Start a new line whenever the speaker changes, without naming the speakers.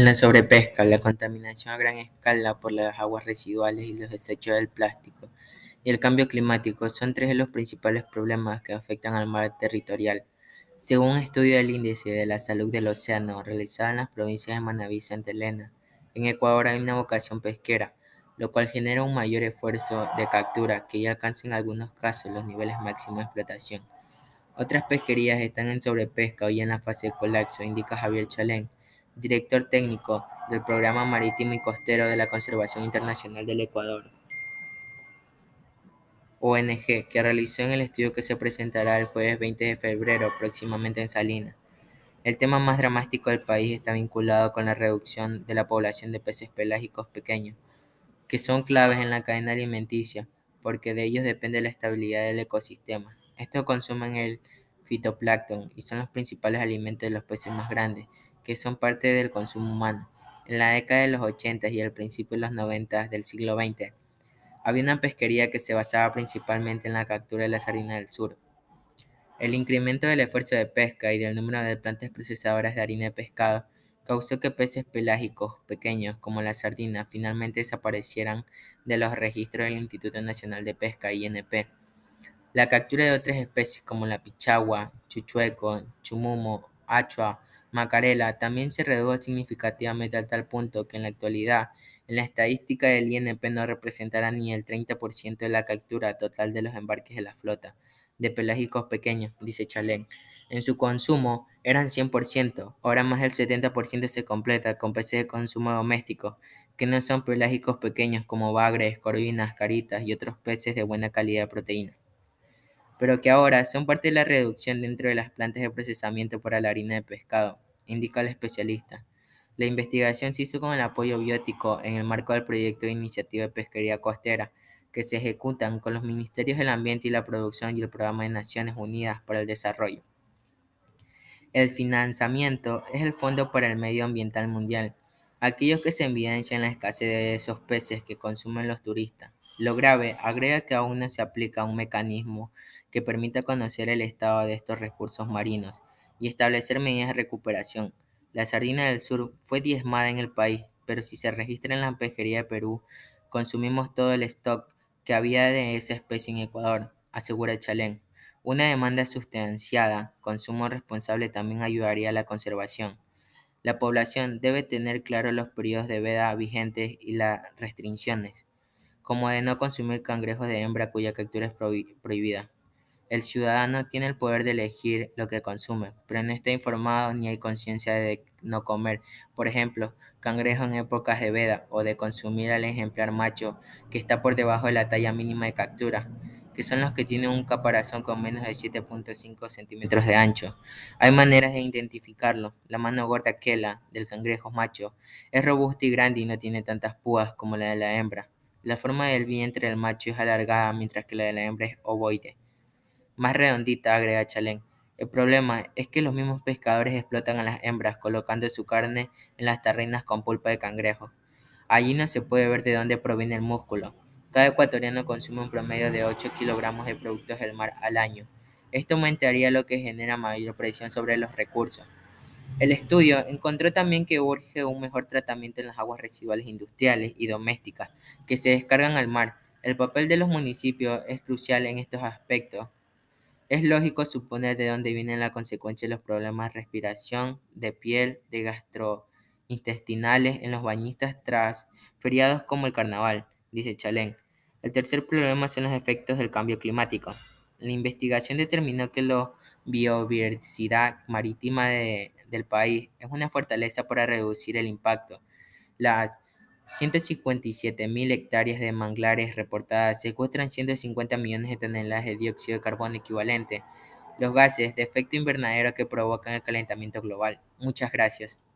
La sobrepesca, la contaminación a gran escala por las aguas residuales y los desechos del plástico, y el cambio climático son tres de los principales problemas que afectan al mar territorial. Según un estudio del Índice de la Salud del Océano realizado en las provincias de Manabí y Santa Elena, en Ecuador hay una vocación pesquera, lo cual genera un mayor esfuerzo de captura que ya alcanza en algunos casos los niveles máximos de explotación. Otras pesquerías están en sobrepesca o ya en la fase de colapso, indica Javier Chalén, director técnico del Programa Marítimo y Costero de la Conservación Internacional del Ecuador, ONG, que realizó en el estudio que se presentará el jueves 20 de febrero próximamente en Salinas. El tema más dramático del país está vinculado con la reducción de la población de peces pelágicos pequeños, que son claves en la cadena alimenticia, porque de ellos depende la estabilidad del ecosistema. Estos consumen el fitoplancton y son los principales alimentos de los peces más grandes, que son parte del consumo humano. En la década de los 80 y al principio de los 90 del siglo XX, había una pesquería que se basaba principalmente en la captura de la sardina del sur. El incremento del esfuerzo de pesca y del número de plantas procesadoras de harina de pescado causó que peces pelágicos pequeños como la sardina finalmente desaparecieran de los registros del Instituto Nacional de Pesca INP. La captura de otras especies como la pichagua, chuchueco, chumumo, achua Macarela también se redujo significativamente a tal punto que en la actualidad en la estadística del INP no representará ni el 30% de la captura total de los embarques de la flota de pelágicos pequeños, dice Chalén. En su consumo eran 100%, ahora más del 70% se completa con peces de consumo doméstico, que no son pelágicos pequeños como bagres, corvinas, caritas y otros peces de buena calidad de proteína pero que ahora son parte de la reducción dentro de las plantas de procesamiento para la harina de pescado, indica el especialista. La investigación se hizo con el apoyo biótico en el marco del proyecto de iniciativa de pesquería costera, que se ejecutan con los Ministerios del Ambiente y la Producción y el Programa de Naciones Unidas para el Desarrollo. El financiamiento es el Fondo para el Medio Ambiental Mundial, aquellos que se evidencian la escasez de esos peces que consumen los turistas. Lo grave agrega que aún no se aplica un mecanismo que permita conocer el estado de estos recursos marinos y establecer medidas de recuperación. La sardina del sur fue diezmada en el país, pero si se registra en la pesquería de Perú, consumimos todo el stock que había de esa especie en Ecuador, asegura Chalén. Una demanda sustanciada, consumo responsable también ayudaría a la conservación. La población debe tener claro los periodos de veda vigentes y las restricciones, como de no consumir cangrejos de hembra cuya captura es prohibida. El ciudadano tiene el poder de elegir lo que consume, pero no está informado ni hay conciencia de no comer, por ejemplo, cangrejo en épocas de veda o de consumir al ejemplar macho que está por debajo de la talla mínima de captura, que son los que tienen un caparazón con menos de 7.5 centímetros de ancho. Hay maneras de identificarlo. La mano gorda quela del cangrejo macho es robusta y grande y no tiene tantas púas como la de la hembra. La forma del vientre del macho es alargada mientras que la de la hembra es ovoide más redondita, agrega Chalén. El problema es que los mismos pescadores explotan a las hembras colocando su carne en las tarrinas con pulpa de cangrejo. Allí no se puede ver de dónde proviene el músculo. Cada ecuatoriano consume un promedio de 8 kilogramos de productos del mar al año. Esto aumentaría lo que genera mayor presión sobre los recursos. El estudio encontró también que urge un mejor tratamiento en las aguas residuales industriales y domésticas que se descargan al mar. El papel de los municipios es crucial en estos aspectos es lógico suponer de dónde vienen la consecuencia de los problemas de respiración, de piel, de gastrointestinales en los bañistas tras feriados como el carnaval, dice Chalén. El tercer problema son los efectos del cambio climático. La investigación determinó que la biodiversidad marítima del país es una fortaleza para reducir el impacto. Las 157.000 hectáreas de manglares reportadas secuestran 150 millones de toneladas de dióxido de carbono equivalente, los gases de efecto invernadero que provocan el calentamiento global. Muchas gracias.